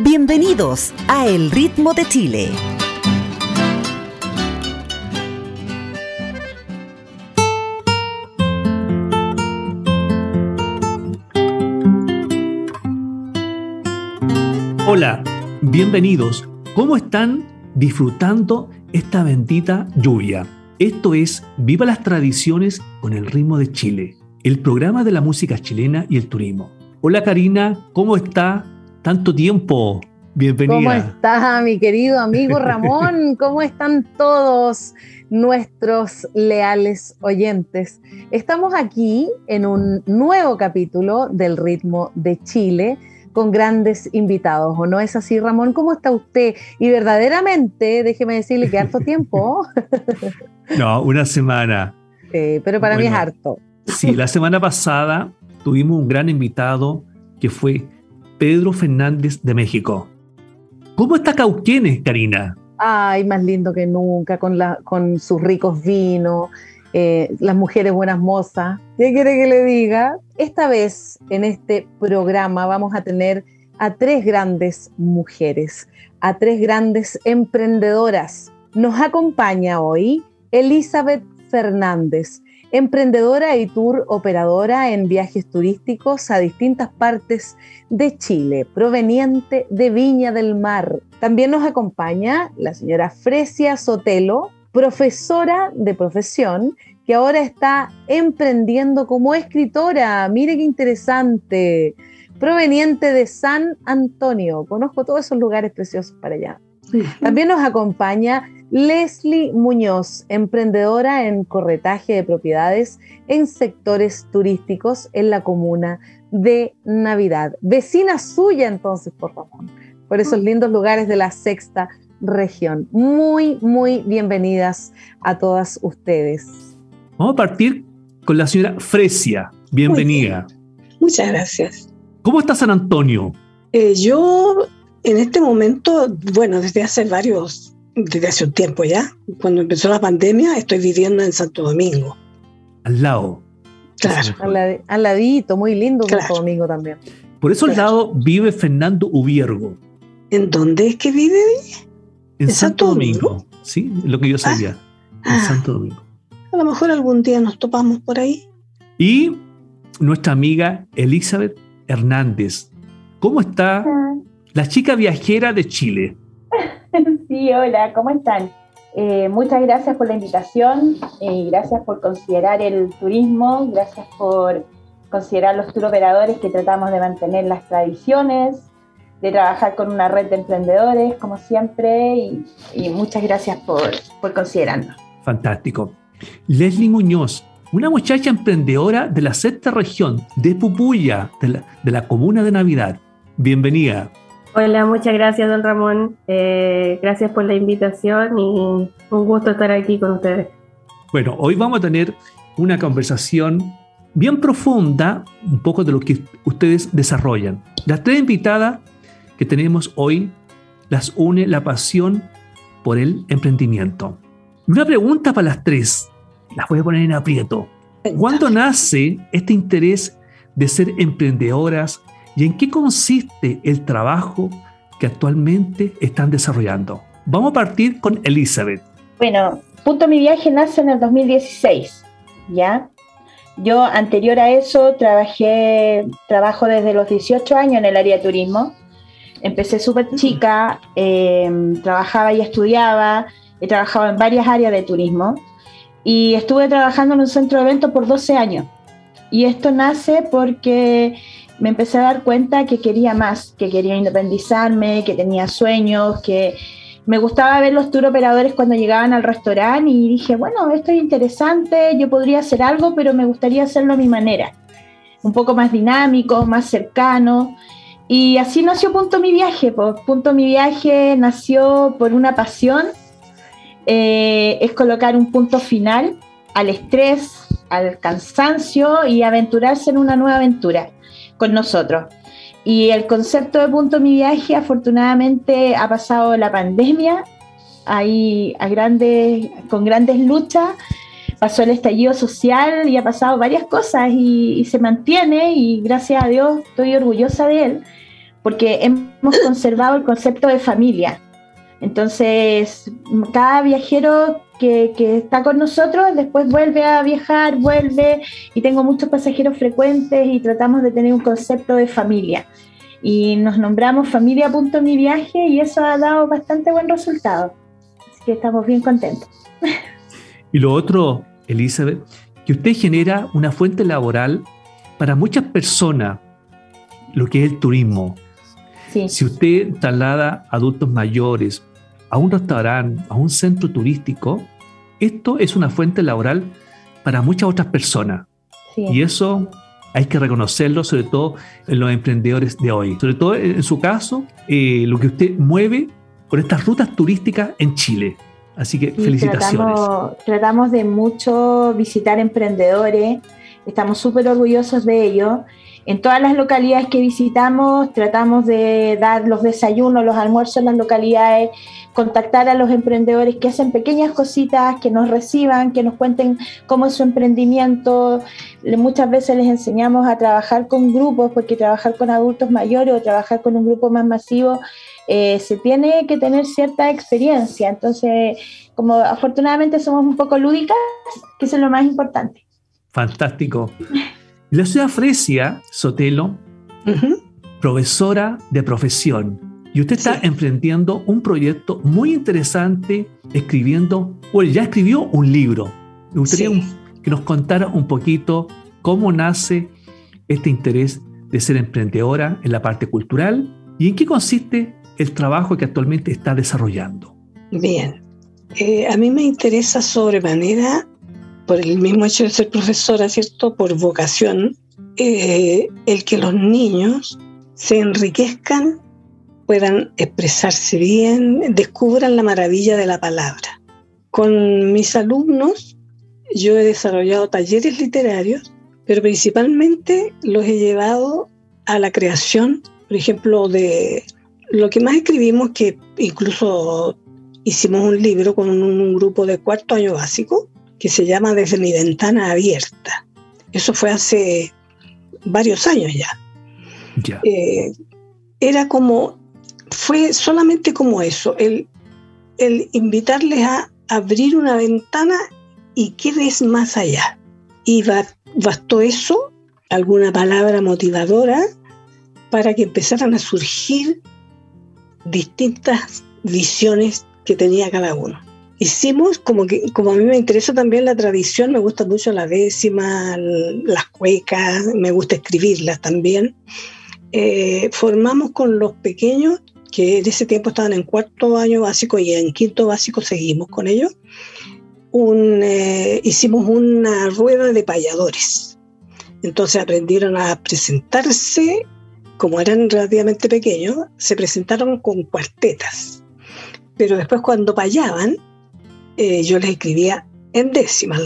Bienvenidos a El Ritmo de Chile. Hola, bienvenidos. ¿Cómo están disfrutando esta bendita lluvia? Esto es Viva las Tradiciones con el Ritmo de Chile, el programa de la música chilena y el turismo. Hola Karina, ¿cómo está? Tanto tiempo. Bienvenida. ¿Cómo está mi querido amigo Ramón? ¿Cómo están todos nuestros leales oyentes? Estamos aquí en un nuevo capítulo del Ritmo de Chile con grandes invitados, ¿o no es así, Ramón? ¿Cómo está usted? Y verdaderamente, déjeme decirle que harto tiempo. no, una semana. pero para mí es harto. Sí, la semana pasada tuvimos un gran invitado que fue Pedro Fernández de México. ¿Cómo está Cauquenes, Karina? Ay, más lindo que nunca, con, la, con sus ricos vinos, eh, las mujeres buenas mozas. ¿Qué quiere que le diga? Esta vez en este programa vamos a tener a tres grandes mujeres, a tres grandes emprendedoras. Nos acompaña hoy Elizabeth Fernández emprendedora y tour operadora en viajes turísticos a distintas partes de Chile, proveniente de Viña del Mar. También nos acompaña la señora Fresia Sotelo, profesora de profesión, que ahora está emprendiendo como escritora. Mire qué interesante. Proveniente de San Antonio. Conozco todos esos lugares preciosos para allá. También nos acompaña Leslie Muñoz, emprendedora en corretaje de propiedades en sectores turísticos en la comuna de Navidad. Vecina suya entonces, por favor, por esos lindos lugares de la sexta región. Muy, muy bienvenidas a todas ustedes. Vamos a partir con la señora Fresia. Bienvenida. Muchas gracias. ¿Cómo está San Antonio? Eh, yo en este momento, bueno, desde hace varios desde hace un tiempo ya. Cuando empezó la pandemia, estoy viviendo en Santo Domingo. Al lado. Claro. Al, ladito, muy lindo Santo Domingo también. Por eso al lado vive Fernando Ubiergo. ¿En dónde es que vive? En, Santo, Domingo? Sí, lo que yo sabía. en ah. Santo Domingo. A lo mejor algún día nos topamos por ahí. Y nuestra amiga Elizabeth Hernández. ¿Cómo está ah. La chica viajera de Chile? Sí, hola, ¿cómo están? Eh, muchas gracias por la invitación y eh, gracias por considerar el turismo, gracias por considerar los tour operadores que tratamos de mantener las tradiciones, de trabajar con una red de emprendedores, como siempre, y, muchas gracias por, por considerarnos. Fantástico. Leslie Muñoz, una muchacha emprendedora de la sexta región de Pupuya, de la, de la comuna de Navidad. Bienvenida. Hola, muchas gracias, don Ramón. Eh, gracias por la invitación y un gusto estar aquí con ustedes. Bueno, hoy vamos a tener una conversación bien profunda, un poco de lo que ustedes desarrollan. Las tres invitadas que tenemos hoy las une la pasión por el emprendimiento. Una pregunta para las tres, las voy a poner en aprieto. ¿Cuándo nace este interés de ser emprendedoras y en qué consiste el trabajo que actualmente están desarrollando. Vamos a partir con Elizabeth. Bueno, Punto Mi Viaje nace en el 2016, ¿ya? Yo anterior a eso trabajé, trabajo desde los 18 años en el área de turismo. Empecé súper chica, em, trabajaba y estudiaba, he trabajado en varias áreas de turismo y estuve trabajando en un centro de eventos por 12 años. Y esto nace porque me empecé a dar cuenta que quería más, que quería independizarme, que tenía sueños, que me gustaba ver los tour operadores cuando llegaban al restaurante y dije, bueno, esto es interesante, yo podría hacer algo, pero me gustaría hacerlo a mi manera, un poco más dinámico, más cercano. Y así nació Punto Mi Viaje. Punto Mi Viaje nació por una pasión, eh, es colocar un punto final al estrés, al cansancio y aventurarse en una nueva aventura con nosotros. Y el concepto de Punto Mi Viaje, afortunadamente, ha pasado la pandemia ahí a grandes, con grandes luchas, pasó el estallido social y ha pasado varias cosas y, se mantiene y gracias a Dios estoy orgullosa de él porque hemos conservado el concepto de familia. Entonces, cada viajero que, que, está con nosotros después vuelve a viajar, vuelve y tengo muchos pasajeros frecuentes y tratamos de tener un concepto de familia. Y nos nombramos familia.mi viaje y eso ha dado bastante buen resultado. Así que estamos bien contentos. Y lo otro, Elizabeth, que usted genera una fuente laboral para muchas personas, lo que es el turismo. Si usted traslada adultos mayores a un restaurante, a un centro turístico, esto es una fuente laboral para muchas otras personas. Y eso hay que reconocerlo, sobre todo en los emprendedores de hoy. Sobre todo en su caso, eh, lo que usted mueve con estas rutas turísticas en Chile. Así que felicitaciones. Tratamos, tratamos, de mucho visitar emprendedores, estamos súper orgullosos de ello. En todas las localidades que visitamos tratamos de dar los desayunos, los almuerzos en las localidades, contactar a los emprendedores que hacen pequeñas cositas, que nos reciban, que nos cuenten cómo es su emprendimiento. Muchas veces les enseñamos a trabajar con grupos, porque trabajar con adultos mayores o trabajar con un grupo más masivo eh, se tiene que tener cierta experiencia. Entonces, como afortunadamente somos un poco lúdicas, que eso es lo más importante. Fantástico. La ciudad Fresia, Sotelo, profesora de profesión. Y usted está emprendiendo un proyecto muy interesante, escribiendo, o ya escribió un libro. Me gustaría que nos contara un poquito cómo nace este interés de ser emprendedora en la parte cultural y en qué consiste el trabajo que actualmente está desarrollando. Bien, eh, a mí me interesa sobremanera por el mismo hecho de ser profesora, ¿cierto? Por vocación, eh, el que los niños se enriquezcan, puedan expresarse bien, descubran la maravilla de la palabra. Con mis alumnos yo he desarrollado talleres literarios, pero principalmente los he llevado a la creación, por ejemplo, de lo que más escribimos, que incluso hicimos un libro con un grupo de cuarto año básico, que se llama Desde mi ventana abierta. Eso fue hace varios años ya. Eh, era como, fue solamente como eso, el, el invitarles a abrir una ventana y qué ves más allá. Y bastó eso, alguna palabra motivadora, para que empezaran a surgir distintas visiones que tenía cada uno hicimos como que, como a mí me interesa también la tradición, me gusta mucho la décima, las cuecas, me gusta escribirlas también. Eh, formamos con los pequeños, que en ese tiempo estaban en cuarto año básico y en quinto básico seguimos con ellos, un, eh, hicimos una rueda de payadores. Entonces aprendieron a presentarse, como eran relativamente pequeños, se presentaron con cuartetas. Pero después cuando payaban, eh, yo les escribía en décimas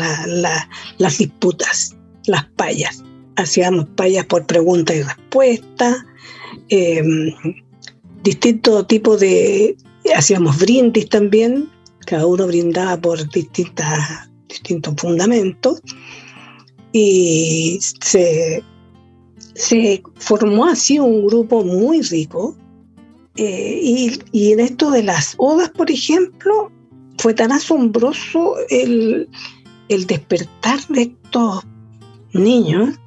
las disputas, las payas. Hacíamos payas por pregunta y respuesta, em, distinto tipo de... Hacíamos brindis también, cada uno brindaba por distintas, distintos fundamentos y se, se formó así un grupo muy rico. Eh, y, y en esto de las odas, por ejemplo, fue tan asombroso el, despertar de estos niños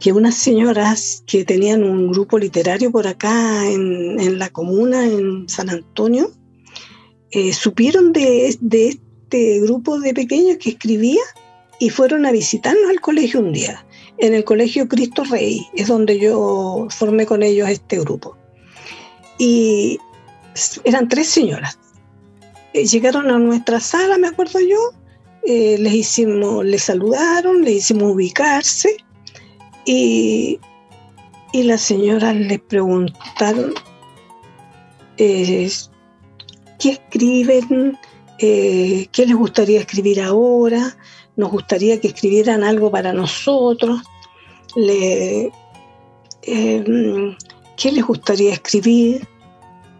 que unas señoras que tenían un grupo literario por acá en, la comuna, en San Antonio, eh, supieron de, este grupo de pequeños que escribía y fueron a visitarnos al colegio un día, en el colegio Cristo Rey, es donde yo formé con ellos este grupo. Y eran tres señoras, llegaron a nuestra sala, me acuerdo yo, eh, les hicimos, les saludaron, les hicimos ubicarse y, y la señora le preguntaron eh, qué escriben, eh, qué les gustaría escribir ahora, nos gustaría que escribieran algo para nosotros, qué les gustaría escribir.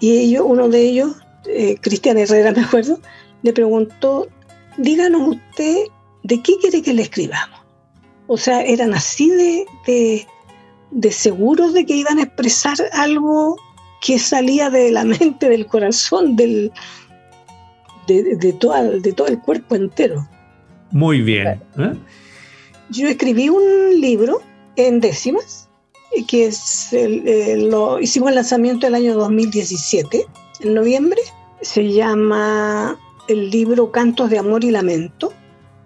Y ellos, uno de ellos, eh, Cristian Herrera, me acuerdo, le preguntó, díganos usted de qué quiere que le escribamos. O sea, eran así de, de, seguros de que iban a expresar algo que salía de la mente, del corazón, del, de, de, todo, de todo el cuerpo entero. Muy bien. ¿eh? Yo escribí un libro en décimas, que es lo hicimos el lanzamiento el año 2017, noviembre. Se llama el libro Cantos de Amor y Lamento.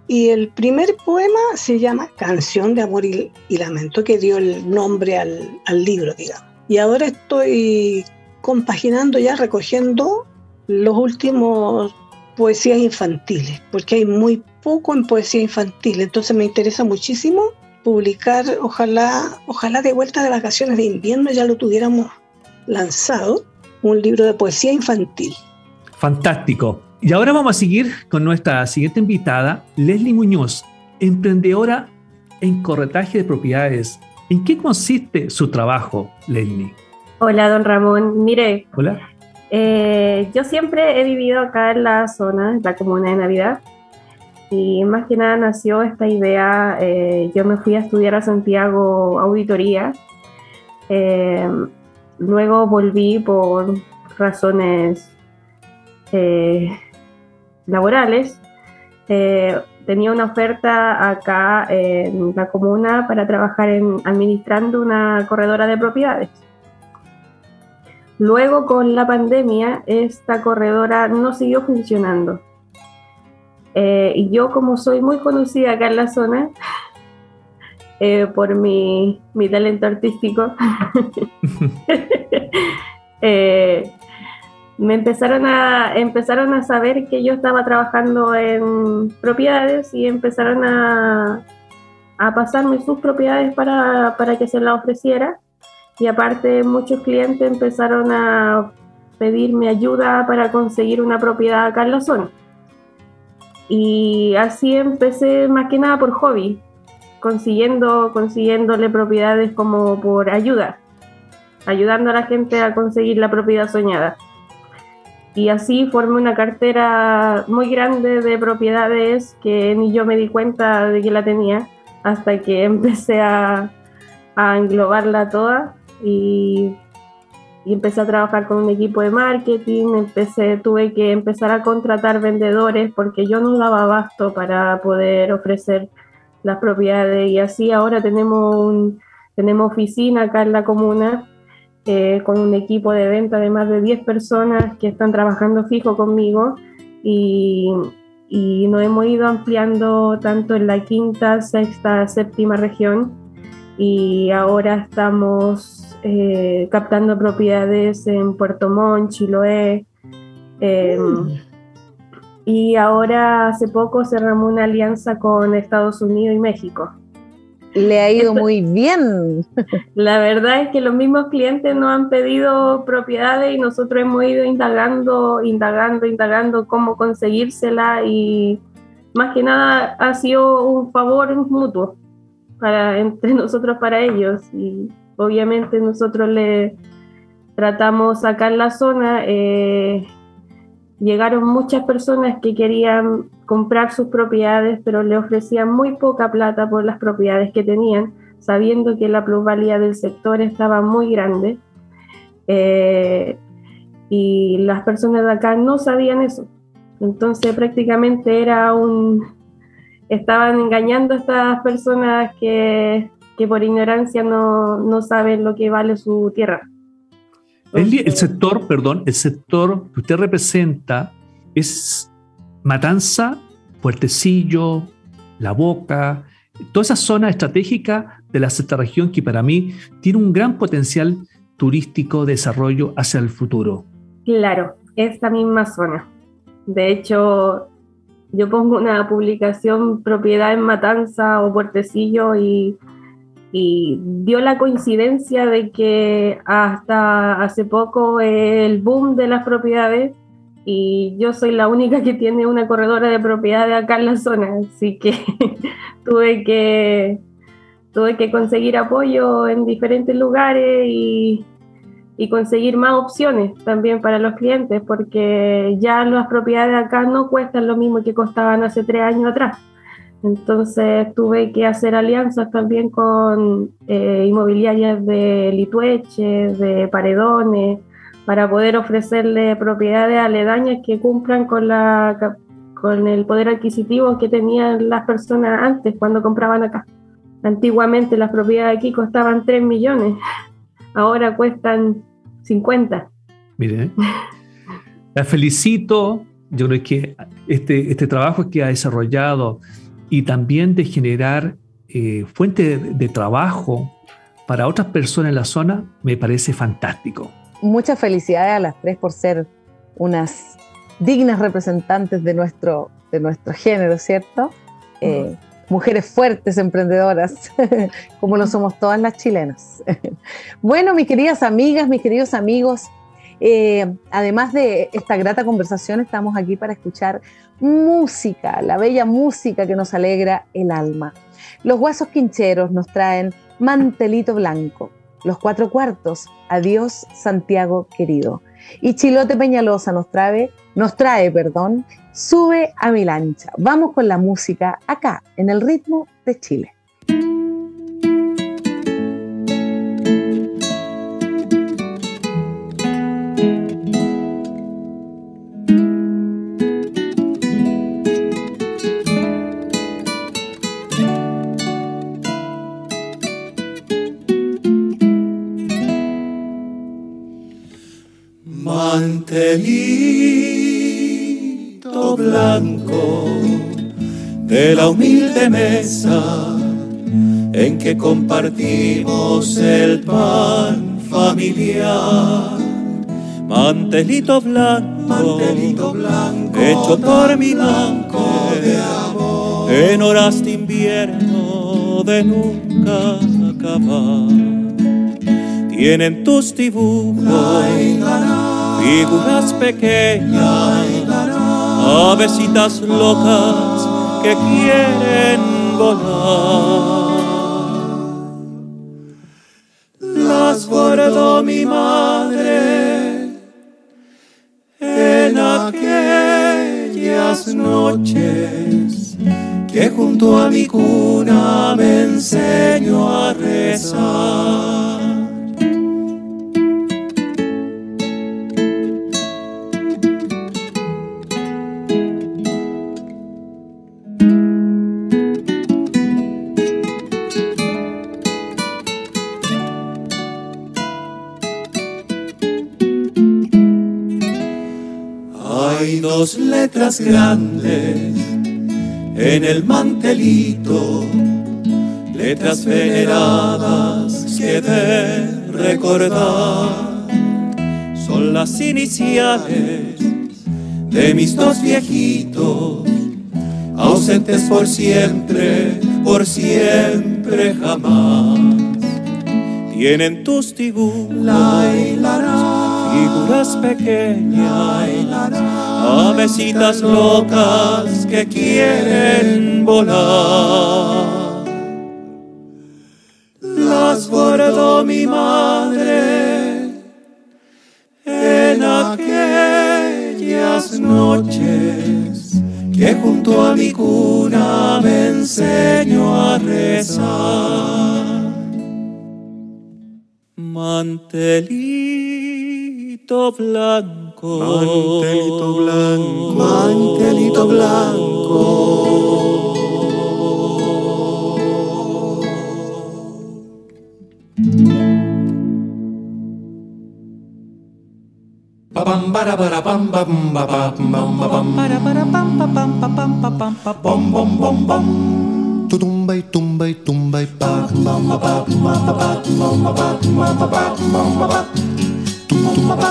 Y el primer poema se llama Canción de Amor y, Lamento, que dio el nombre al, al libro, digamos. Y ahora estoy compaginando ya, recogiendo los últimos poesías infantiles, porque hay muy poco en poesía infantil, entonces me interesa muchísimo publicar, ojalá, ojalá de vuelta de vacaciones de invierno ya lo tuviéramos lanzado, un libro de poesía infantil. Fantástico. Y ahora vamos a seguir con nuestra siguiente invitada, Leslie Muñoz, emprendedora en corretaje de propiedades. ¿En qué consiste su trabajo, Leslie? Hola, don Ramón. Mire. Hola. Eh, yo siempre he vivido acá en la zona, en la comuna de Navidad. Y más que nada nació esta idea. Eh, yo me fui a estudiar a Santiago auditoría. Eh, luego volví por razones laborales. tenía una oferta acá en la comuna para trabajar en, administrando una corredora de propiedades Luego con la pandemia esta corredora no siguió funcionando. Eh, y yo como soy muy conocida acá en la zona eh, por mi, talento artístico, eh, me empezaron a, empezaron a saber que yo estaba trabajando en propiedades y empezaron a, a pasarme sus propiedades para, para que se las ofreciera y aparte muchos clientes empezaron a pedirme ayuda para conseguir una propiedad acá en la zona. Y así empecé más que nada por hobby, consiguiendo, consiguiéndole propiedades como por ayuda, ayudando a la gente a conseguir la propiedad soñada. Y así formé una cartera muy grande de propiedades que ni yo me di cuenta de que la tenía hasta que empecé a, a englobarla toda y, empecé a trabajar con un equipo de marketing, empecé, tuve que empezar a contratar vendedores porque yo no daba abasto para poder ofrecer las propiedades y así ahora tenemos, un, tenemos oficina acá en la comuna eh, con un equipo de venta de más de 10 personas que están trabajando fijo conmigo y, y nos hemos ido ampliando tanto en la quinta, sexta, séptima región y ahora estamos eh, captando propiedades en Puerto Montt, Chiloé. Em. Y ahora hace poco cerramos una alianza con Estados Unidos y México. Le ha ido muy bien. La verdad es que los mismos clientes nos han pedido propiedades y nosotros hemos ido indagando, indagando, indagando cómo conseguírsela y más que nada ha sido un favor mutuo para entre nosotros para ellos y obviamente nosotros le tratamos acá en la zona, eh, llegaron muchas personas que querían comprar sus propiedades, pero le ofrecían muy poca plata por las propiedades que tenían, sabiendo que la plusvalía del sector estaba muy grande. Eh, y las personas de acá no sabían eso. Entonces prácticamente era un... Estaban engañando a estas personas que que por ignorancia no, no saben lo que vale su tierra. El, sector, perdón, el sector que usted representa es Matanza, Puertecillo, La Boca, toda esa zona estratégica de la sexta región que para mí tiene un gran potencial turístico de desarrollo hacia el futuro. Claro, esta misma zona. De hecho, yo pongo una publicación propiedad en Matanza o Puertecillo y y dio la coincidencia de que hasta hace poco el boom de las propiedades y yo soy la única que tiene una corredora de propiedades acá en la zona, así que tuve que tuve que conseguir apoyo en diferentes lugares y, y, conseguir más opciones también para los clientes, porque ya las propiedades acá no cuestan lo mismo que costaban hace tres años atrás. Entonces tuve que hacer alianzas también con eh, inmobiliarias de Litueche, de Paredones, para poder ofrecerle propiedades aledañas que cumplan con, la, con el poder adquisitivo que tenían las personas antes cuando compraban acá. Antiguamente las propiedades aquí costaban 3 millones, ahora cuestan 50. Mire, la felicito. Yo creo que este, este trabajo que ha desarrollado y también de generar eh, fuente de, trabajo para otras personas en la zona me parece fantástico. Muchas felicidades a las tres por ser unas dignas representantes de nuestro, de nuestro género, ¿cierto? Eh, mujeres fuertes, emprendedoras, como lo somos todas las chilenas. bueno, mis queridas amigas, mis queridos amigos, eh, además de esta grata conversación, estamos aquí para escuchar música, la bella música que nos alegra el alma. Los huesos quincheros nos traen Mantelito Blanco, los cuatro cuartos, Adiós Santiago querido. Y Chilote Peñalosa nos trae, nos trae, perdón, Sube a mi lancha. Vamos con la música acá, en el ritmo de Chile. Mantelito blanco de la humilde mesa en que compartimos el pan familiar. Mantelito blanco, mantelito blanco, hecho por mi blanco de amor, en horas de invierno de nunca acabar. Tienen tus dibujos figuras pequeñas, avesitas locas que quieren volar. Las guardó mi madre en aquellas noches que junto a mi cuna me enseñó a rezar. Letras grandes en el mantelito, letras veneradas que de recordar son las iniciales de mis dos viejitos, ausentes por siempre, por siempre jamás. Tienen tus dibujos, figuras pequeñas avesitas locas que quieren volar. Las guardó mi madre en aquellas noches que junto a mi cuna me enseñó a rezar. Mantelito blanco blanco, mantelito blanco, mantelito blanco. para para pam pam pam pam pam para para pam pam pam pam pam pam pom pom pom pom tumba y tumba y tumba y pa mama pa mama pa mama pa mama pa mama pa mama pa mama pa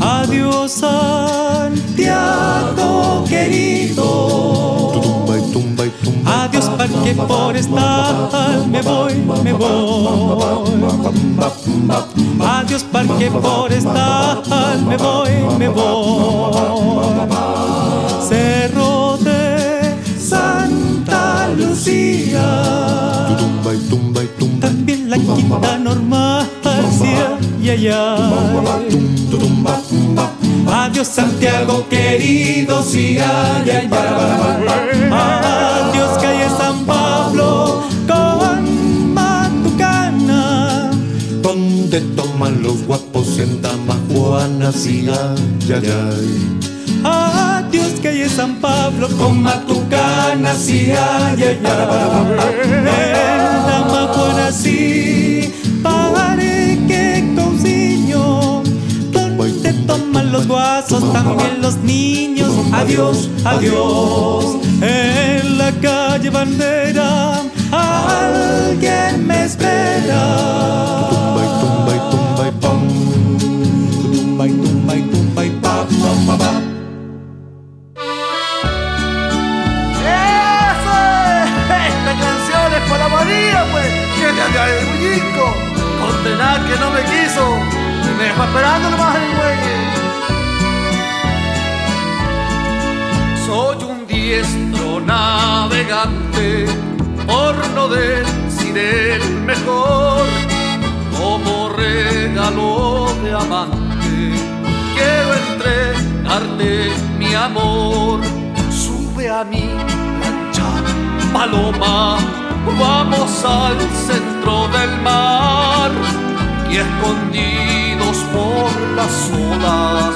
Adiós Santiago querido. Adiós parque forestal, me voy, me voy. Adiós parque forestal, me voy, me voy. Cerro de Santa Lucía. Y tumba y tumba. Adiós Santiago querido, sí, ay, ay. Adiós calle San Pablo con Matucana. Donde toman los guapos sientan más Juanas y ay, ay. Adiós calle San Pablo con Matucana, sí, ay, ay, ay. En la Majuana, los guasos, también los niños. Adiós, adiós. En la calle Bandera, alguien me espera. Tumba y tumba y pam. Tumba y tumba y tumba y pa, pa, pa, pa. ¡Eso es! Esta canción es para María, pues. Que le haga el bullico. Condenar que no me quiso. Me dejó esperando nomás el muelle. Diestro navegante, por no decir mejor, como regalo de amante. Quiero entregarte mi amor. Sube a mi lancha, paloma, vamos al centro del mar y escondidos por las olas,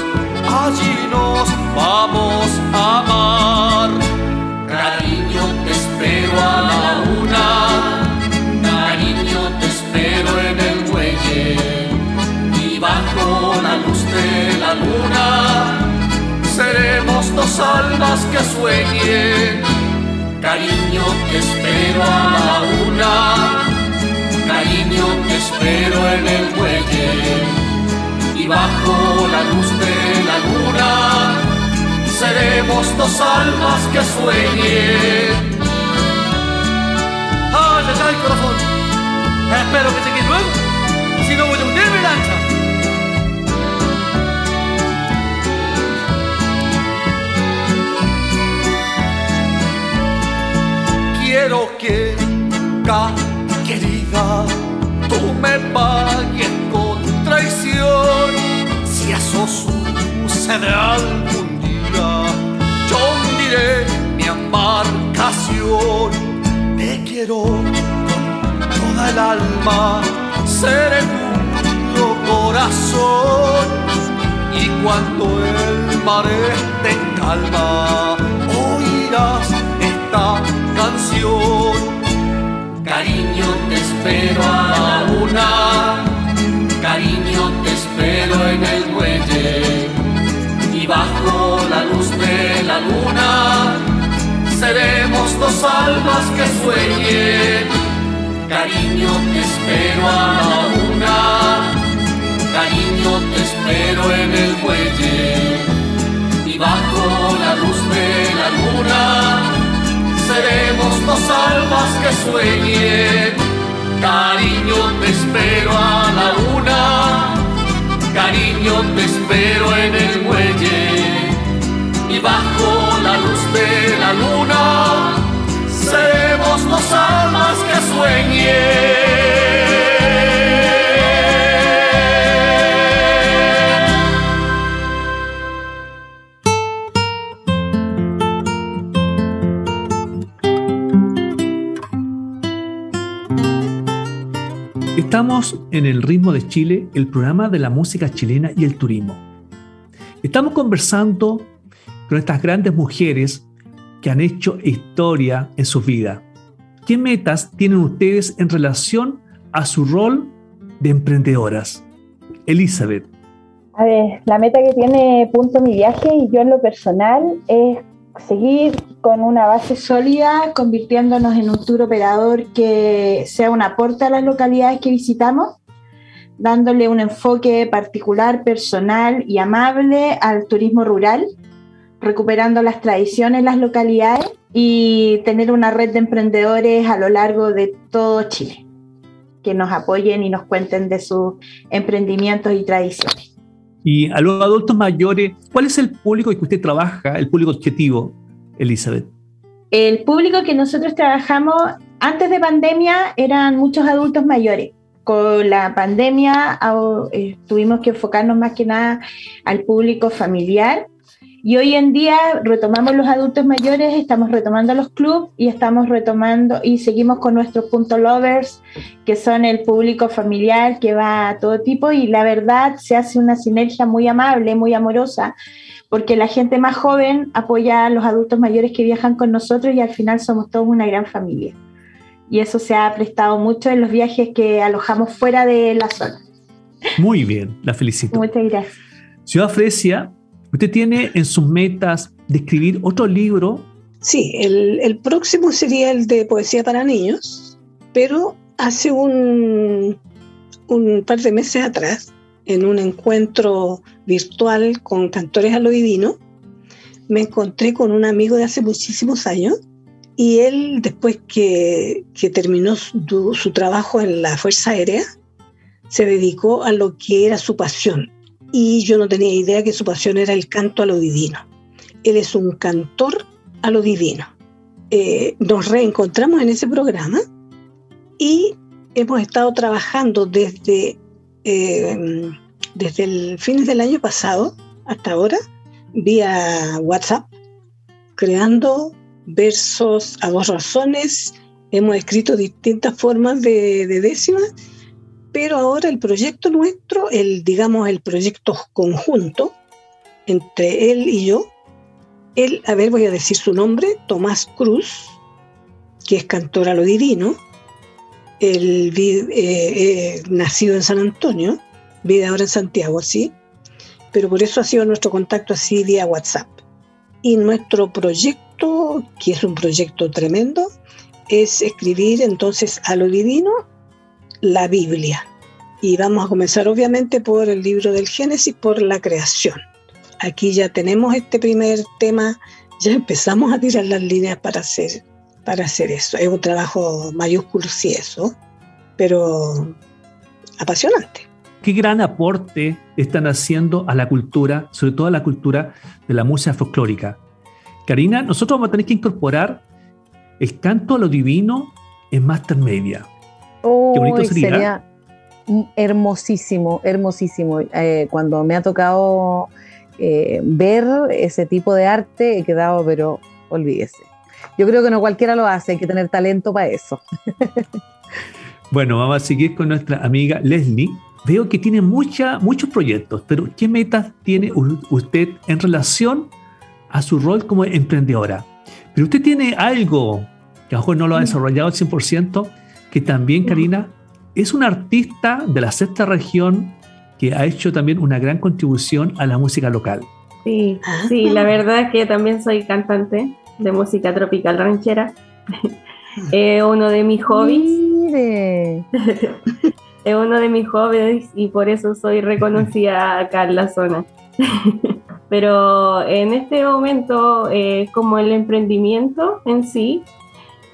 allí nos vamos a amar. Almas que sueñen. Cariño, te espero a la una. Cariño, te espero en el muelle. Y bajo la luz de la luna seremos dos almas que sueñen. ¡Ay, ay, ay, corazón! Espero que llegue luego, si no voy a hundir mi lancha. quiero que, ca, querida, tú me pagues con traición. Si eso sucede algún día, yo hundiré mi embarcación. Quiero toda el alma, seré tuyo corazón. Y cuando el mar esté en calma, oirás esta canción. Cariño, te espero a la una. Cariño, te espero en el muelle. Y bajo la luz de la luna seremos dos almas que sueñen. Cariño, te espero a la una. Cariño, te espero en el muelle. Y bajo la luz de la luna seremos dos almas que sueñen. Cariño, te espero en el ritmo de Chile, el programa de la música chilena y el turismo. Estamos conversando con estas grandes mujeres que han hecho historia en su vida. ¿Qué metas tienen ustedes en relación a su rol de emprendedoras? Elizabeth. A ver, la meta que tiene Punto Mi Viaje y yo en lo personal es seguir con una base sólida, convirtiéndonos en un tour operador que sea un aporte a las localidades que visitamos, dándole un enfoque particular, personal y amable al turismo rural, recuperando las tradiciones en las localidades y tener una red de emprendedores a lo largo de todo Chile que nos apoyen y nos cuenten de sus emprendimientos y tradiciones. Y a los adultos mayores, ¿cuál es el público que usted trabaja, el público objetivo, Elizabeth? El público que nosotros trabajamos antes de pandemia eran muchos adultos mayores. Con la pandemia eh, tuvimos que enfocarnos más que nada al público familiar y hoy en día retomamos los adultos mayores, estamos retomando los clubs y estamos retomando y seguimos con nuestros punto lovers, que son el público familiar que va a todo tipo y la verdad se hace una sinergia muy amable, muy amorosa, porque la gente más joven apoya a los adultos mayores que viajan con nosotros y al final somos todos una gran familia. Y eso se ha prestado mucho en los viajes que alojamos fuera de la zona. Muy bien, la felicito. Muchas gracias. Ciudad Fresia ¿Usted tiene en sus metas de escribir otro libro? Sí, el, próximo sería el de poesía para niños, pero hace un, un par de meses atrás, en un encuentro virtual con cantores a lo divino, me encontré con un amigo de hace muchísimos años y él, después que, terminó su, su, trabajo en la Fuerza Aérea, se dedicó a lo que era su pasión, y yo no tenía idea que su pasión era el canto a lo divino. Él es un cantor a lo divino. Eh, nos reencontramos en ese programa y hemos estado trabajando desde, eh, desde el fines del año pasado hasta ahora vía WhatsApp, creando versos a dos razones. Hemos escrito distintas formas de, de décimas pero ahora el proyecto nuestro, el, digamos, el proyecto conjunto entre él y yo, él, a ver, voy a decir su nombre, Tomás Cruz, que es cantor a lo divino, él eh, eh, nacido en San Antonio, vive ahora en Santiago, sí, pero por eso ha sido nuestro contacto así vía WhatsApp. Y nuestro proyecto, que es un proyecto tremendo, es escribir entonces a lo divino la Biblia. Y vamos a comenzar obviamente por el libro del Génesis, por la creación. Aquí ya tenemos este primer tema, ya empezamos a tirar las líneas para hacer, para hacer eso. Es un trabajo mayúsculo, sí, eso, pero apasionante. Qué gran aporte están haciendo a la cultura, sobre todo a la cultura de la música folclórica. Karina, nosotros vamos a tener que incorporar el canto a lo divino en Master Media. Qué bonito sería. hermosísimo, hermosísimo. Eh, cuando me ha tocado eh, ver ese tipo de arte, he quedado, pero olvídese. Yo creo que no cualquiera lo hace, hay que tener talento para eso. bueno, vamos a seguir con nuestra amiga Leslie. Veo que tiene mucha, muchos proyectos, pero ¿qué metas tiene usted en relación a su rol como emprendedora? Pero usted tiene algo que a lo mejor no lo ha mm. desarrollado al 100%, que también, Karina, es una artista de la sexta región que ha hecho también una gran contribución a la música local. Sí, ah. sí, la verdad es que también soy cantante de música tropical ranchera. es uno de mis hobbies. es uno de mis hobbies y por eso soy reconocida acá en la zona. Pero en este momento, eh, como el emprendimiento en sí,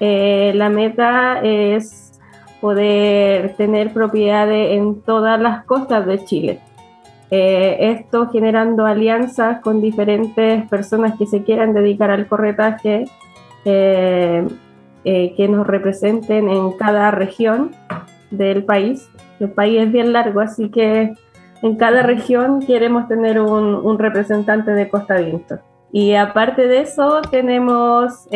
eh, la meta es poder tener propiedades en todas las costas de Chile. Eh, esto generando alianzas con diferentes personas que se quieran dedicar al corretaje, eh, eh, que nos representen en cada región del país. El país es bien largo, así que en cada región queremos tener un, un representante de Costa Vinto. Y aparte de eso, tenemos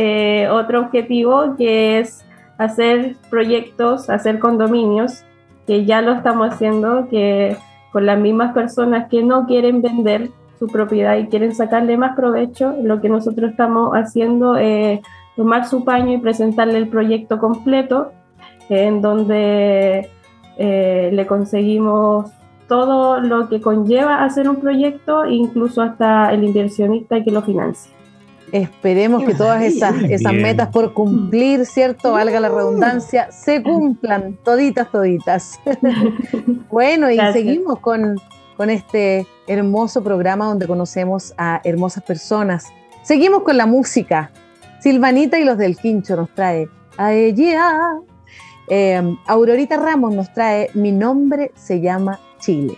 otro objetivo que es hacer proyectos, hacer condominios, que ya lo estamos haciendo, que con las mismas personas que no quieren vender su propiedad y quieren sacarle más provecho, lo que nosotros estamos haciendo es tomar su paño y presentarle el proyecto completo, en donde eh, le conseguimos todo lo que conlleva hacer un proyecto, incluso hasta el inversionista que lo financie. Esperemos que todas esas, esas metas por cumplir, ¿cierto? Valga la redundancia, se cumplan, toditas, toditas. bueno, y seguimos con, con este hermoso programa donde conocemos a hermosas personas. Seguimos con la música. Silvanita y los del Quincho nos trae a ella. Eh, Aurorita Ramos nos trae Mi nombre se llama Chile.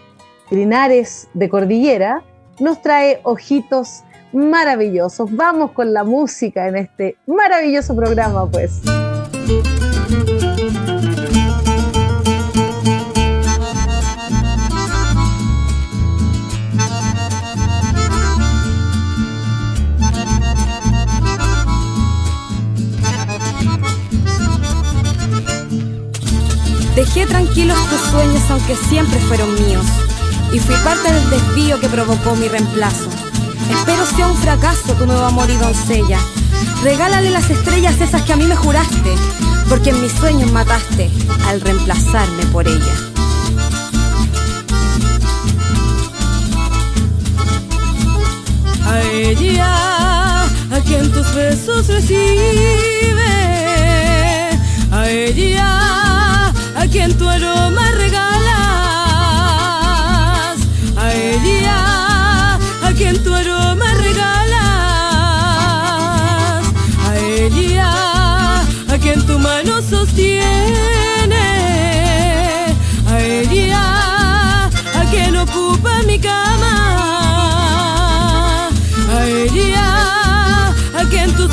Trinares de Cordillera nos trae Ojitos maravillosos. Vamos con la música en este maravilloso programa, pues. Dejé tranquilos tus sueños aunque siempre fueron míos y fui parte del desvío que provocó mi reemplazo. Espero sea un fracaso tu nuevo amor y doncella. Regálale las estrellas esas que a mí me juraste, porque en mis sueños mataste al reemplazarme por ella. A ella, a quien tus besos recibe, a ella, a quien tu aroma regala quien tu aroma regalas, a ella, a quien tu mano sostiene, a ella, a quien ocupa mi cama, a ella, a quien tus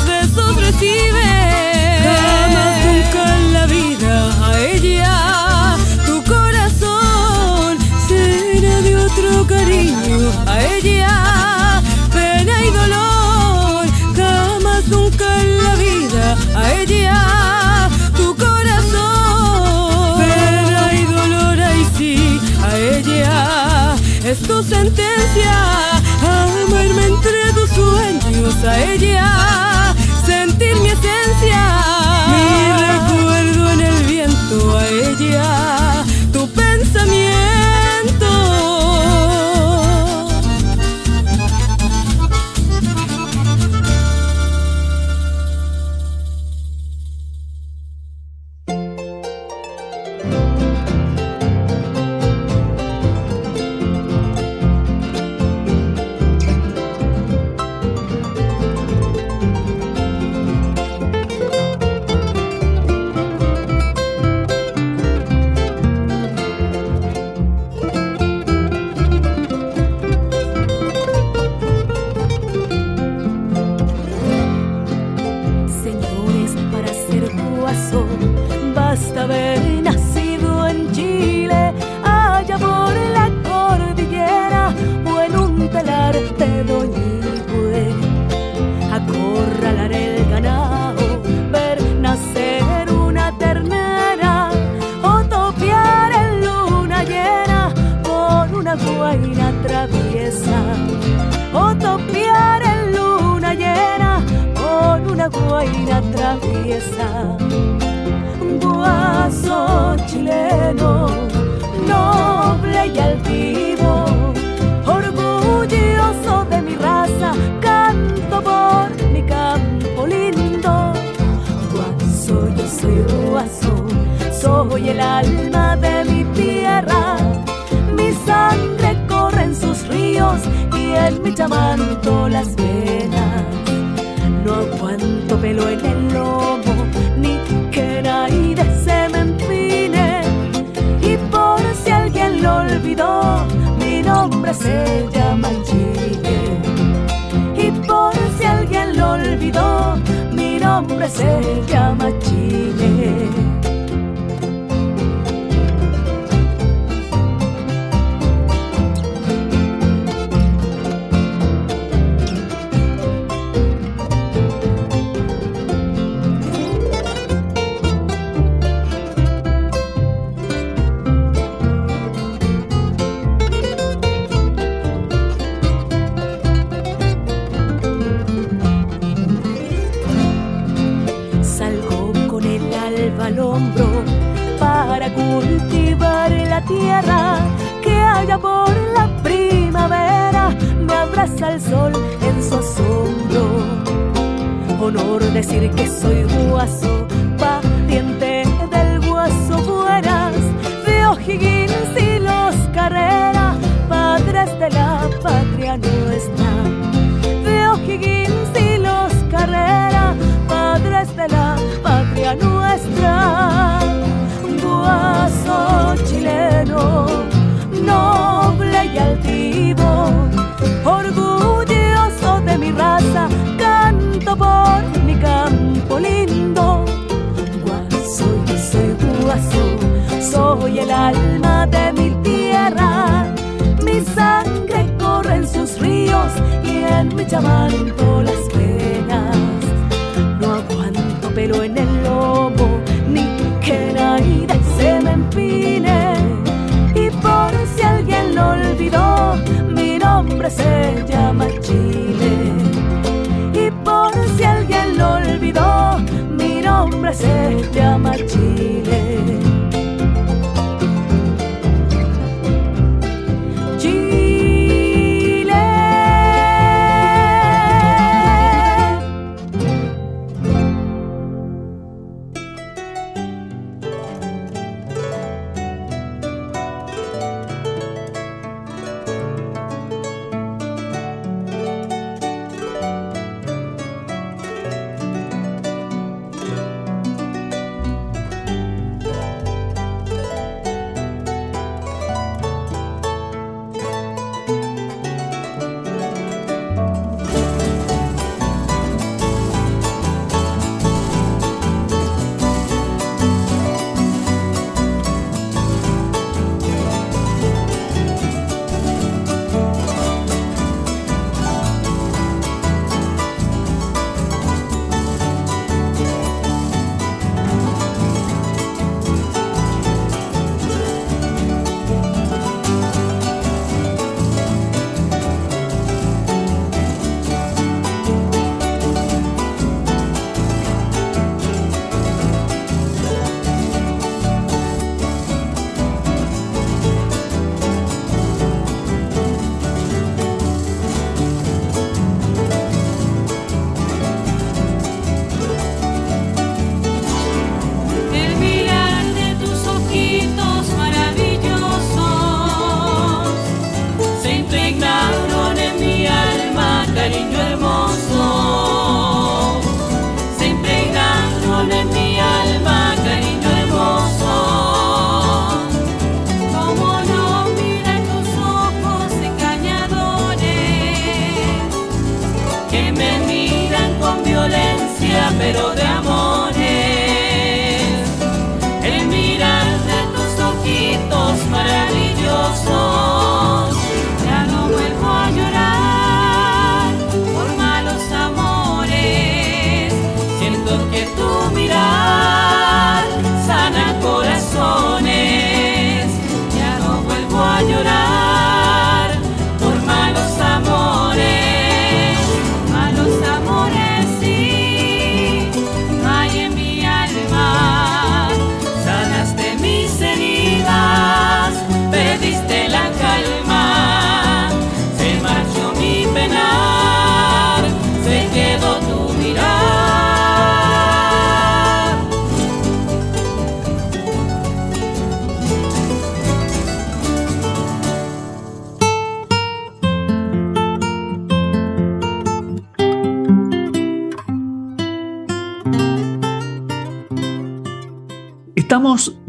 el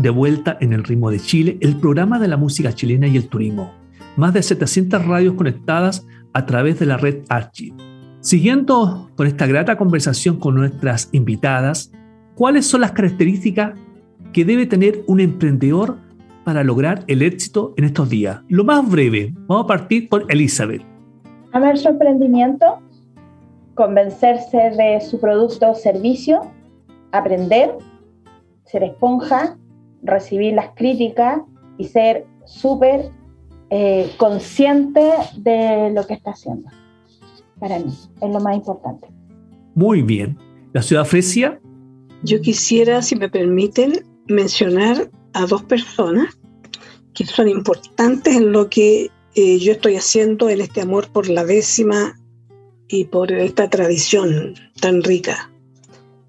de vuelta en el ritmo de Chile, el programa de la música chilena y el turismo. Más de 700 radios conectadas a través de la red Archie. Siguiendo con esta grata conversación con nuestras invitadas, ¿cuáles son las características que debe tener un emprendedor para lograr el éxito en estos días? Lo más breve, vamos a partir por Elizabeth. Amar su emprendimiento, convencerse de su producto o servicio, aprender, ser esponja, recibir las críticas y ser súper eh, consciente de lo que está haciendo. Para mí es lo más importante. Muy bien. ¿La ciudad Fresia? Yo quisiera, si me permiten, mencionar a dos personas que son importantes en lo que eh, yo estoy haciendo en este amor por la décima y por esta tradición tan rica.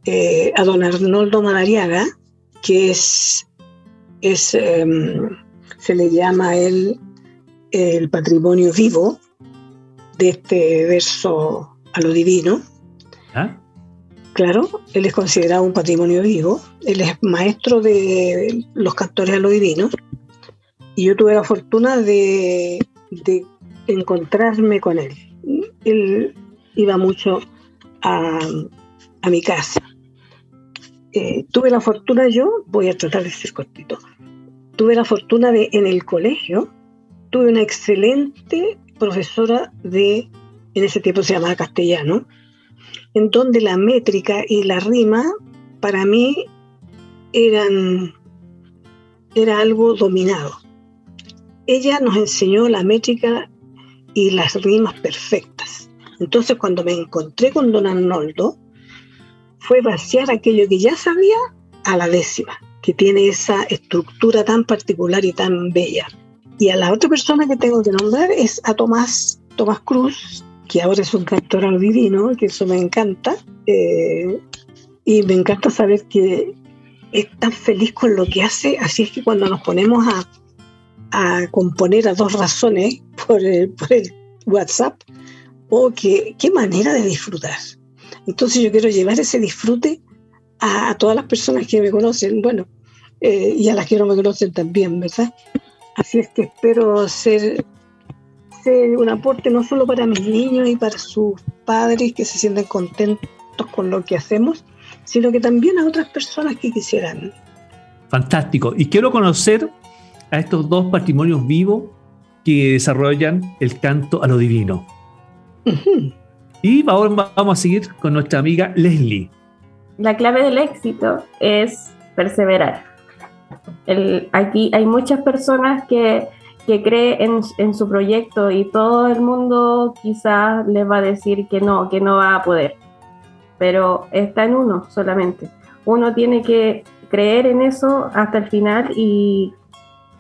eh, a don Arnoldo Madariaga, que es, es em, se le llama él el patrimonio vivo de este verso a lo divino. ¿Ah? Claro, él es considerado un patrimonio vivo. Él es maestro de los cantores a lo divino. Y yo tuve la fortuna de, de encontrarme con él. Él iba mucho a, a mi casa. Eh, tuve la fortuna yo, voy a tratar de ser cortito, tuve la fortuna de en el colegio, tuve una excelente profesora de, en ese tiempo se llamaba castellano, en donde la métrica y la rima para mí eran era algo dominado. Ella nos enseñó la métrica y las rimas perfectas. Entonces cuando me encontré con don Arnoldo, fue vaciar aquello que ya sabía a la décima, que tiene esa estructura tan particular y tan bella. Y a la otra persona que tengo que nombrar es a Tomás, Tomás Cruz, que ahora es un cantor al divino, que eso me encanta. eh, y me encanta saber que es tan feliz con lo que hace, así es que cuando nos ponemos a, a componer a dos razones por el, por el WhatsApp, oh, qué, qué manera de disfrutar. Entonces yo quiero llevar ese disfrute a, a todas las personas que me conocen, bueno, eh, y a las que no me conocen también, ¿verdad? Así es que espero ser, ser un aporte no solo para mis niños y para sus padres que se sienten contentos con lo que hacemos, sino que también a otras personas que quisieran. Fantástico. Y quiero conocer a estos dos patrimonios vivos que desarrollan el canto a lo divino. Ujú. Y ahora vamos a seguir con nuestra amiga Leslie. La clave del éxito es perseverar. El- aquí hay muchas personas que, que creen en, en su proyecto y todo el mundo quizás les va a decir que no, que no va a poder. Pero está en uno solamente. Uno tiene que creer en eso hasta el final y,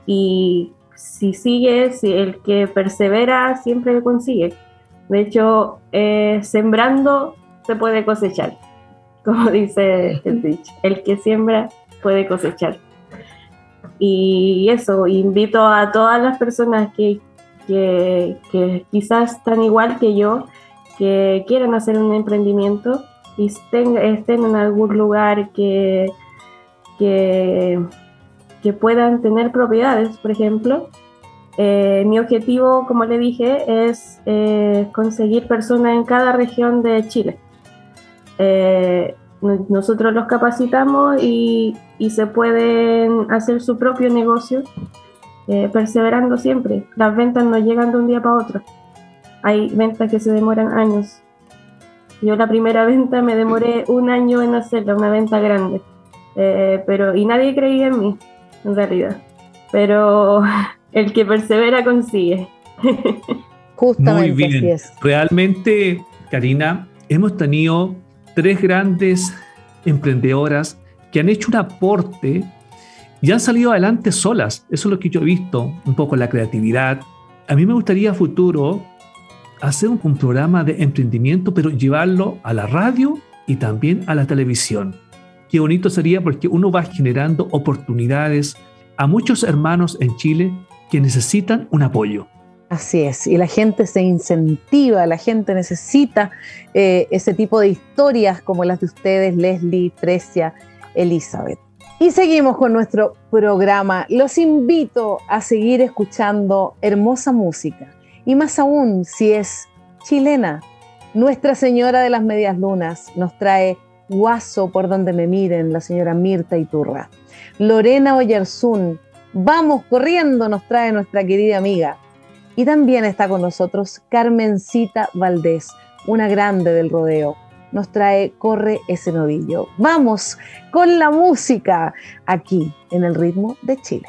y si sigue, si el que persevera siempre consigue. De hecho, eh, sembrando se puede cosechar, como dice el dicho. El que siembra puede cosechar. Y eso, invito a todas las personas que, que, que quizás están igual que yo, que quieran hacer un emprendimiento y estén, estén en algún lugar que, que, que puedan tener propiedades, por ejemplo. Eh, mi objetivo, como le dije, es eh, conseguir personas en cada región de Chile. Eh, no- nosotros los capacitamos y, y se pueden hacer su propio negocio eh, perseverando siempre. Las ventas no llegan de un día para otro. Hay ventas que se demoran años. Yo la primera venta me demoré un año en hacerla, una venta grande. Eh, pero, y nadie creía en mí, en realidad. Pero el que persevera consigue. Justamente Muy bien. así es. Realmente, Karina, hemos tenido tres grandes emprendedoras que han hecho un aporte y han salido adelante solas. Eso es lo que yo he visto, un poco la creatividad. A mí me gustaría a futuro hacer un, un programa de emprendimiento, pero llevarlo a la radio y también a la televisión. Qué bonito sería porque uno va generando oportunidades a muchos hermanos en Chile que necesitan un apoyo. Así es, y la gente se incentiva, la gente necesita eh, ese tipo de historias como las de ustedes, Leslie, Trecia, Elizabeth. Y seguimos con nuestro programa. Los invito a seguir escuchando hermosa música, y más aún si es chilena. Nuestra Señora de las Medias Lunas nos trae Guaso por donde me miren, la señora Mirta Iturra. Lorena Oyarzún, vamos corriendo, nos trae nuestra querida amiga. Y también está con nosotros Carmencita Valdés, una grande del rodeo. Nos trae Corre ese novillo. Vamos con la música aquí en el ritmo de Chile.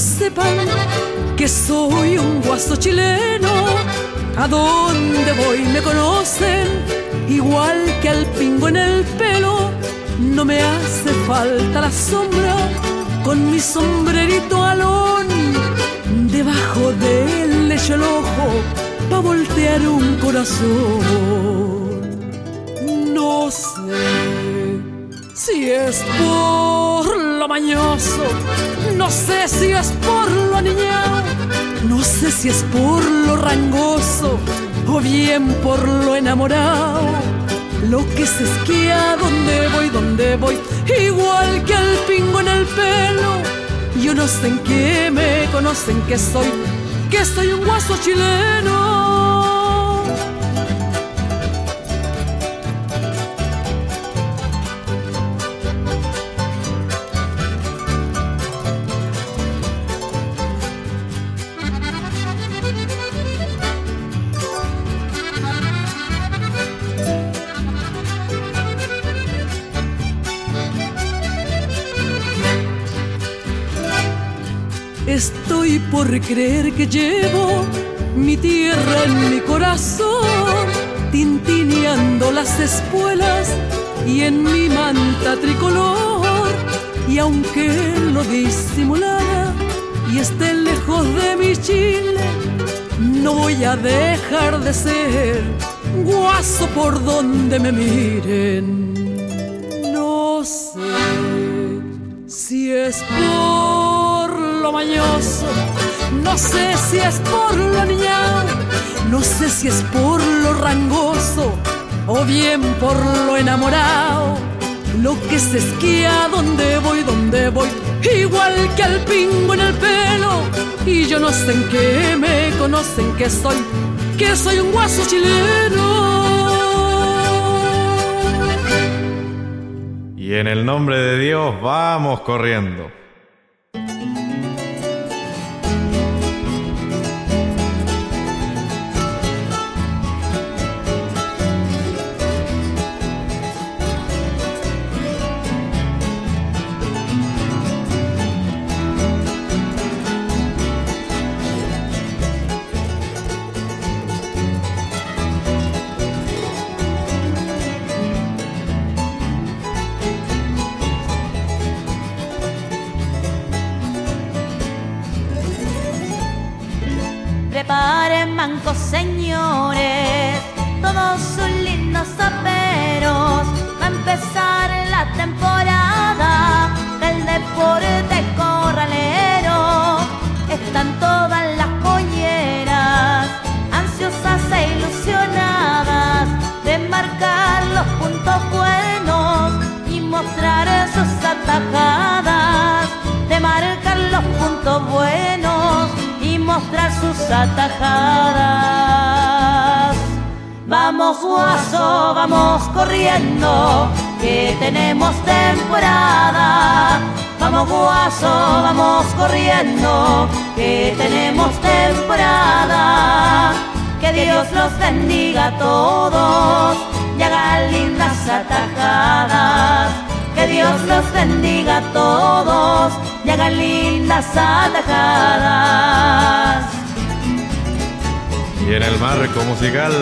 Sepan que soy un guaso chileno. A donde voy me conocen, igual que al pingo en el pelo. No me hace falta la sombra con mi sombrerito alón. Debajo del lecho el ojo pa' voltear un corazón. No sé si es por lo mañoso, no sé si es por lo aniñado, no sé si es por lo rangoso o bien por lo enamorado. Lo que se esquía, donde voy, donde voy, igual que el pingo en el pelo. Yo no sé en qué me conocen que soy, que soy un guaso chileno. Por creer que llevo mi tierra en mi corazón, tintineando las espuelas y en mi manta tricolor. Y aunque lo disimulara y esté lejos de mi Chile, no voy a dejar de ser guaso por donde me miren. Sé si es por lo niñado, no sé si es por lo rangoso o bien por lo enamorado. Lo que se esquía, donde voy, donde voy, igual que al pingo en el pelo. Y yo no sé en qué me conocen que soy, que soy un guaso chileno. Y en el nombre de Dios vamos corriendo. Atajadas. Vamos guaso, vamos corriendo, que tenemos temporada. Vamos guaso, vamos corriendo, que tenemos temporada. Que Dios los bendiga a todos y haga lindas atajadas. Que Dios los bendiga a todos y haga lindas atajadas. Y en el marco musical,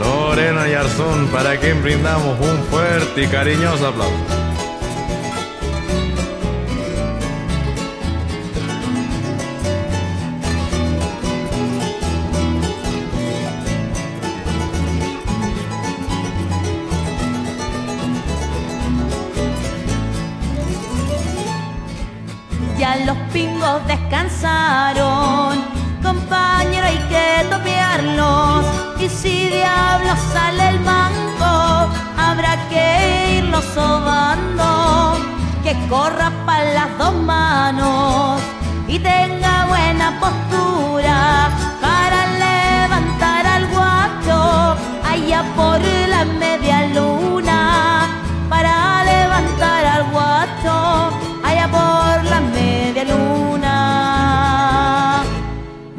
Lorena y Arzón, para quien brindamos un fuerte y cariñoso aplauso. Ya los pingos descansaron, compañero hay que topearlos. Y si diablo sale el mango, habrá que irlo sobando. Que corra para las dos manos y tenga buena postura para levantar al guacho allá por la media luna.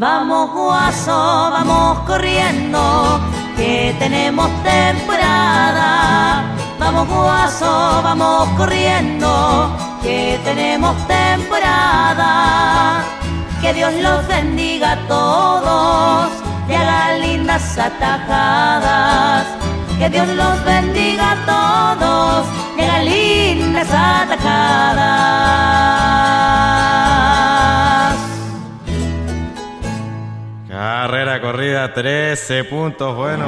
Vamos guaso, vamos corriendo, que tenemos temporada. Vamos guaso, vamos corriendo, que tenemos temporada. Que Dios los bendiga a todos y haga lindas atajadas. Que Dios los bendiga a todos y haga lindas atajadas. Carrera corrida, 13 puntos, bueno.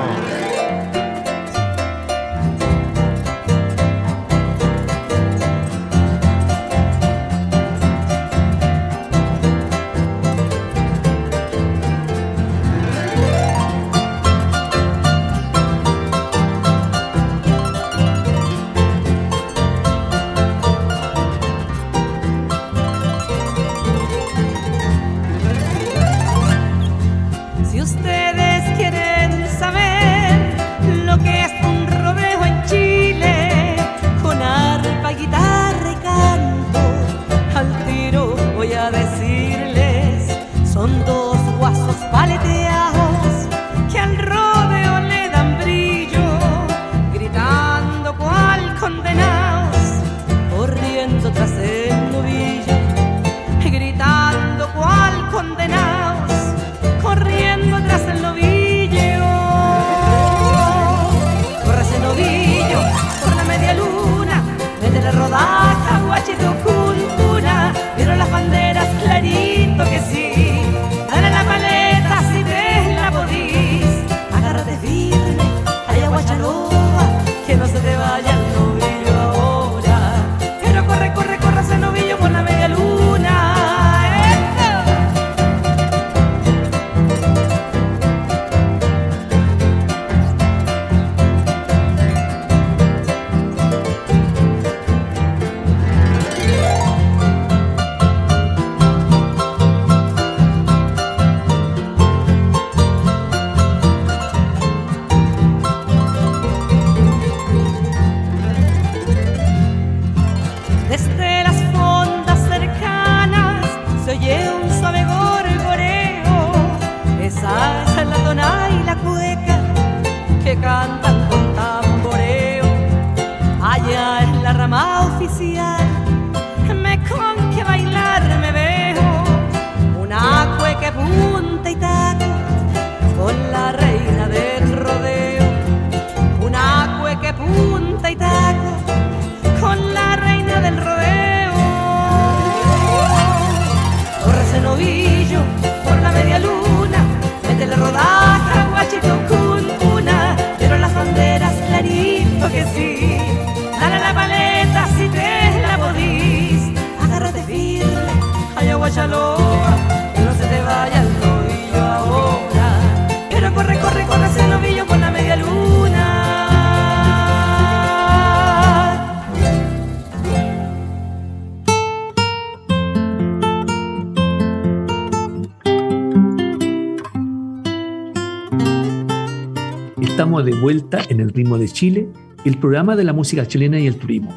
De vuelta en el ritmo de Chile, el programa de la música chilena y el turismo.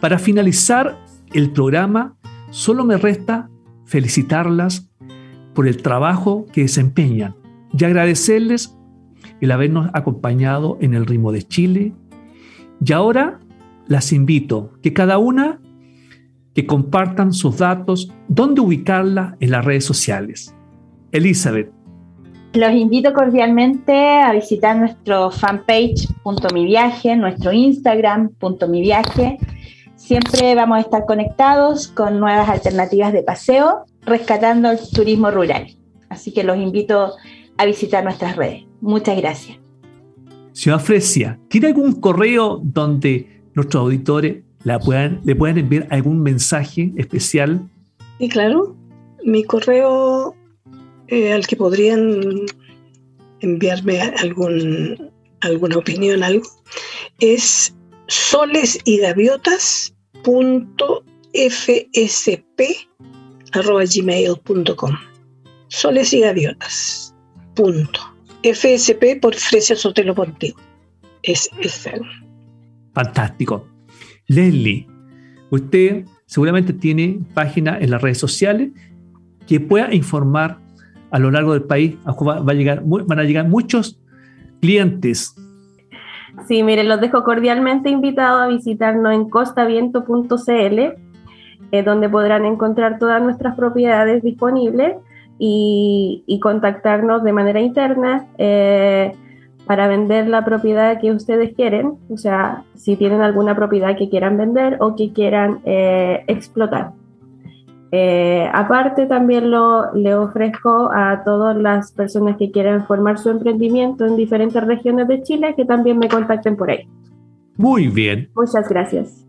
Para finalizar el programa, solo me resta felicitarlas por el trabajo que desempeñan y agradecerles el habernos acompañado en el ritmo de Chile. Y ahora las invito que cada una que compartan sus datos, dónde ubicarla en las redes sociales. Elizabeth, Los invito cordialmente a visitar nuestro fanpage punto mi viaje, nuestro Instagram punto mi viaje. Siempre vamos a estar conectados con nuevas alternativas de paseo, rescatando el turismo rural. Así que los invito a visitar nuestras redes. Muchas gracias. señora Fresia, ¿tiene algún correo donde nuestros auditores la puedan, le puedan enviar algún mensaje especial? Y claro, mi correo eh, al que podrían enviarme algún, alguna opinión, algo, es soles y soles y gaviotas punto fsp por Fresia Sotelo Pontigo es, es Fantástico. Leslie, usted seguramente tiene página en las redes sociales que pueda informar a lo largo del país. Va a llegar, van a llegar muchos clientes. Sí, miren, los dejo cordialmente invitados a visitarnos en costaviento.cl eh, donde podrán encontrar todas nuestras propiedades disponibles y, y contactarnos de manera interna eh, para vender la propiedad que ustedes quieren, o sea, si tienen alguna propiedad que quieran vender o que quieran eh, explotar. Eh, aparte, también lo, le ofrezco a todas las personas que quieran formar su emprendimiento en diferentes regiones de Chile que también me contacten por ahí. Muy bien. Muchas gracias.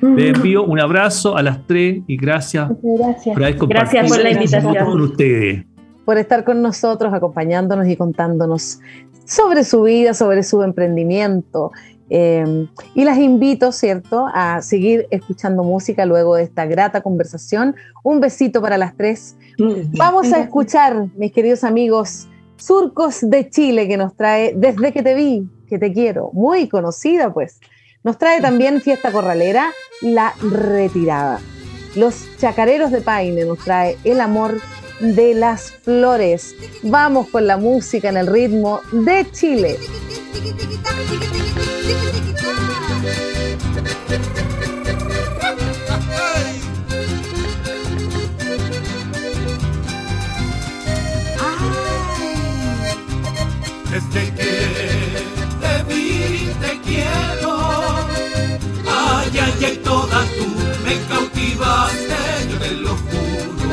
Les envío un abrazo a las tres y gracias, Gracias. por haber Gracias por la invitación. con ustedes. por estar con nosotros, acompañándonos y contándonos sobre su vida, sobre su emprendimiento. Eh, y las invito, ¿cierto?, a seguir escuchando música luego de esta grata conversación. Un besito para las tres. Vamos a escuchar, mis queridos amigos, Surcos de Chile, que nos trae Desde que te vi, que te quiero, muy conocida, pues. Nos trae también Fiesta Corralera, La Retirada. Los Chacareros de Paine nos trae El Amor de las Flores. Vamos con la música en el ritmo de Chile. Desde que te vi te quiero. Ay, ay, ay, toda tú me cautivaste, yo te lo juro.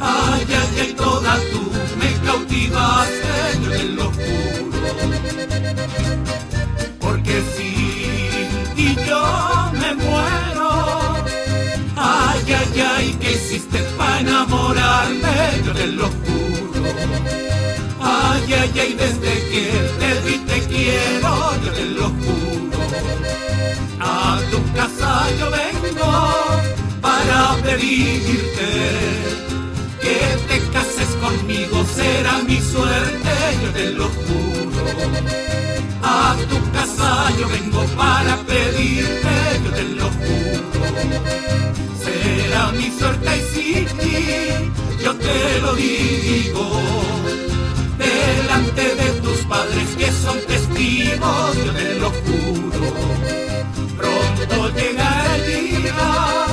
Ay, ay, ay, toda tú me cautivaste, yo te lo juro. Ay, ay, ay, ¿qué hiciste para enamorarme? Yo te lo juro. Ay, ay, ay, desde que te vi te quiero, yo te lo juro. A tu casa yo vengo para pedirte que te cases conmigo, será mi suerte, yo te lo juro. A tu casa yo vengo para pedirte, yo te lo juro. Será mi suerte y ti, yo te lo digo delante de tus padres que son testigos, yo te lo juro. Pronto llegará el día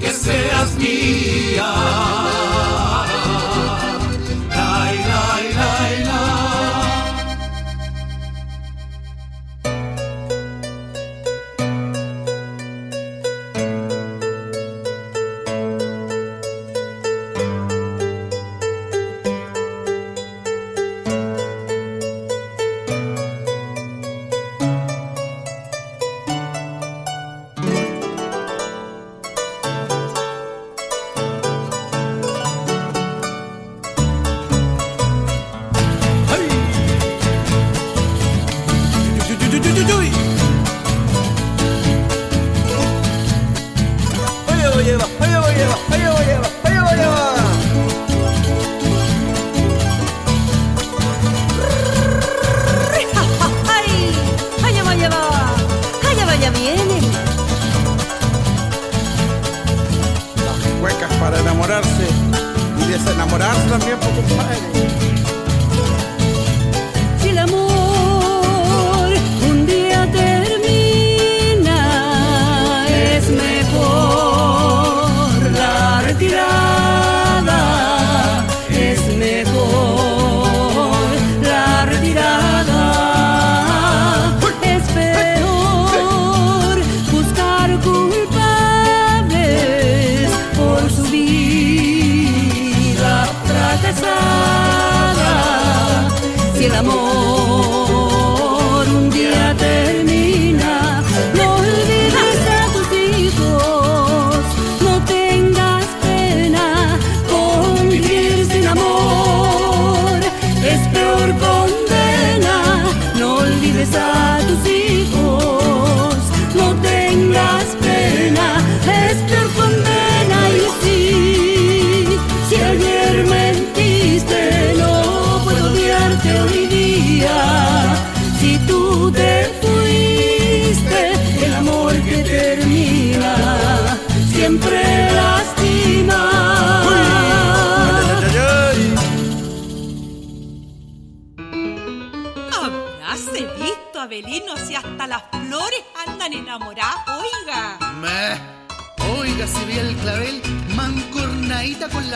que seas mía.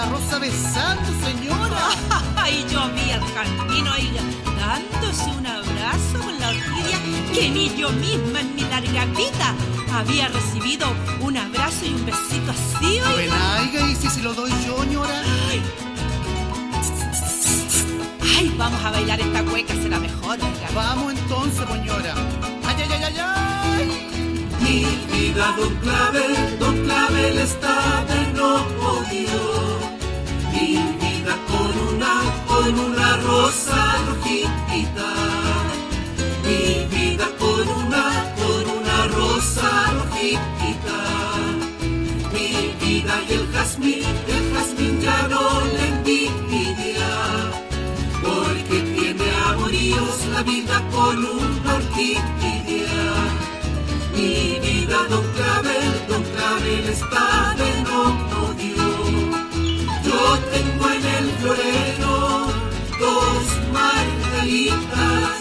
La rosa besando, señora. Ay, yo vi al jardín, oiga, dándose un abrazo con la orquídea que ni yo misma en mi larga vida había recibido un abrazo y un besito así, oiga. oiga, ¿y si se lo doy yo, señora? Ay, vamos a bailar esta cueca, será mejor, oiga. Vamos entonces, señora. Ay, ay, ay, ay, ay. Mi vida, don Clavel, don Clavel está de no odio. Vida con una, con una rosa rojita. Mi vida con una, con una rosa rojita. Mi vida y el jazmín, el jazmín ya no le envidia. Porque tiene amoríos la vida con una orquídea. Mi vida, don Clavel, don Clavel está de. Yo tengo en el florero dos margaritas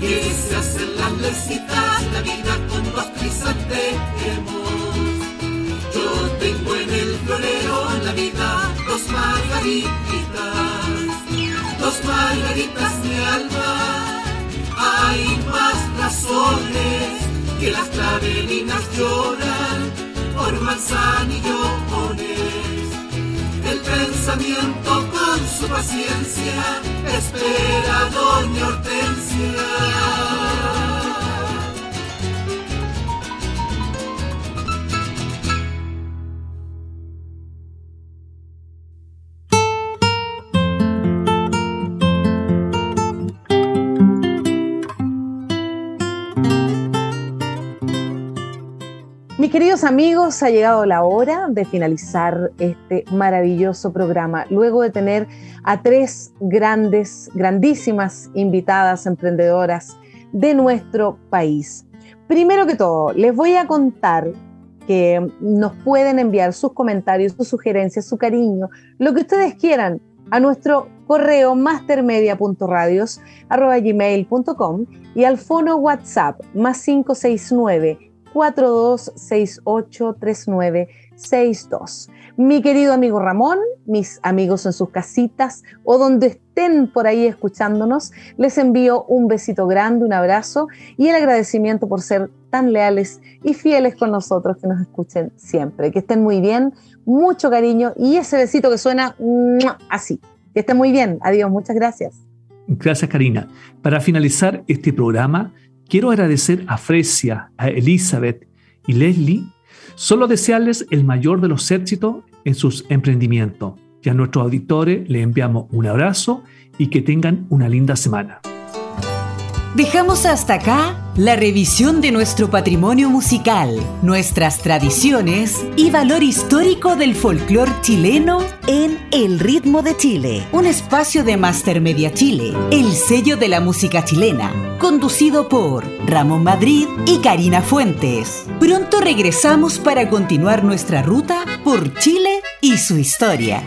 que se hacen las lecitas, la vida con dos crisantemos. Yo tengo en el florero la vida dos margaritas, dos margaritas de alma. Hay más razones que las clavelinas lloran por manzanillones. Pensamiento con su paciencia espera doña Hortensia. Mis queridos amigos, ha llegado la hora de finalizar este maravilloso programa. Luego de tener a tres grandes, grandísimas invitadas emprendedoras de nuestro país. Primero que todo, les voy a contar que nos pueden enviar sus comentarios, sus sugerencias, su cariño, lo que ustedes quieran a nuestro correo mastermedia.radios.gmail.com y al fono WhatsApp más 569 42683962. Mi querido amigo Ramón, mis amigos en sus casitas o donde estén por ahí escuchándonos, les envío un besito grande, un abrazo y el agradecimiento por ser tan leales y fieles con nosotros que nos escuchen siempre. Que estén muy bien, mucho cariño y ese besito que suena así. Que estén muy bien. Adiós, muchas gracias. Gracias, Karina. Para finalizar este programa, quiero agradecer a Fresia, a Elizabeth y Leslie, solo desearles el mayor de los éxitos en sus emprendimientos. Y a nuestros auditores les enviamos un abrazo y que tengan una linda semana. Dejamos hasta acá la revisión de nuestro patrimonio musical, nuestras tradiciones y valor histórico del folclore chileno en El Ritmo de Chile, un espacio de Master Media Chile, el sello de la música chilena, conducido por Ramón Madrid y Karina Fuentes. Pronto regresamos para continuar nuestra ruta por Chile y su historia.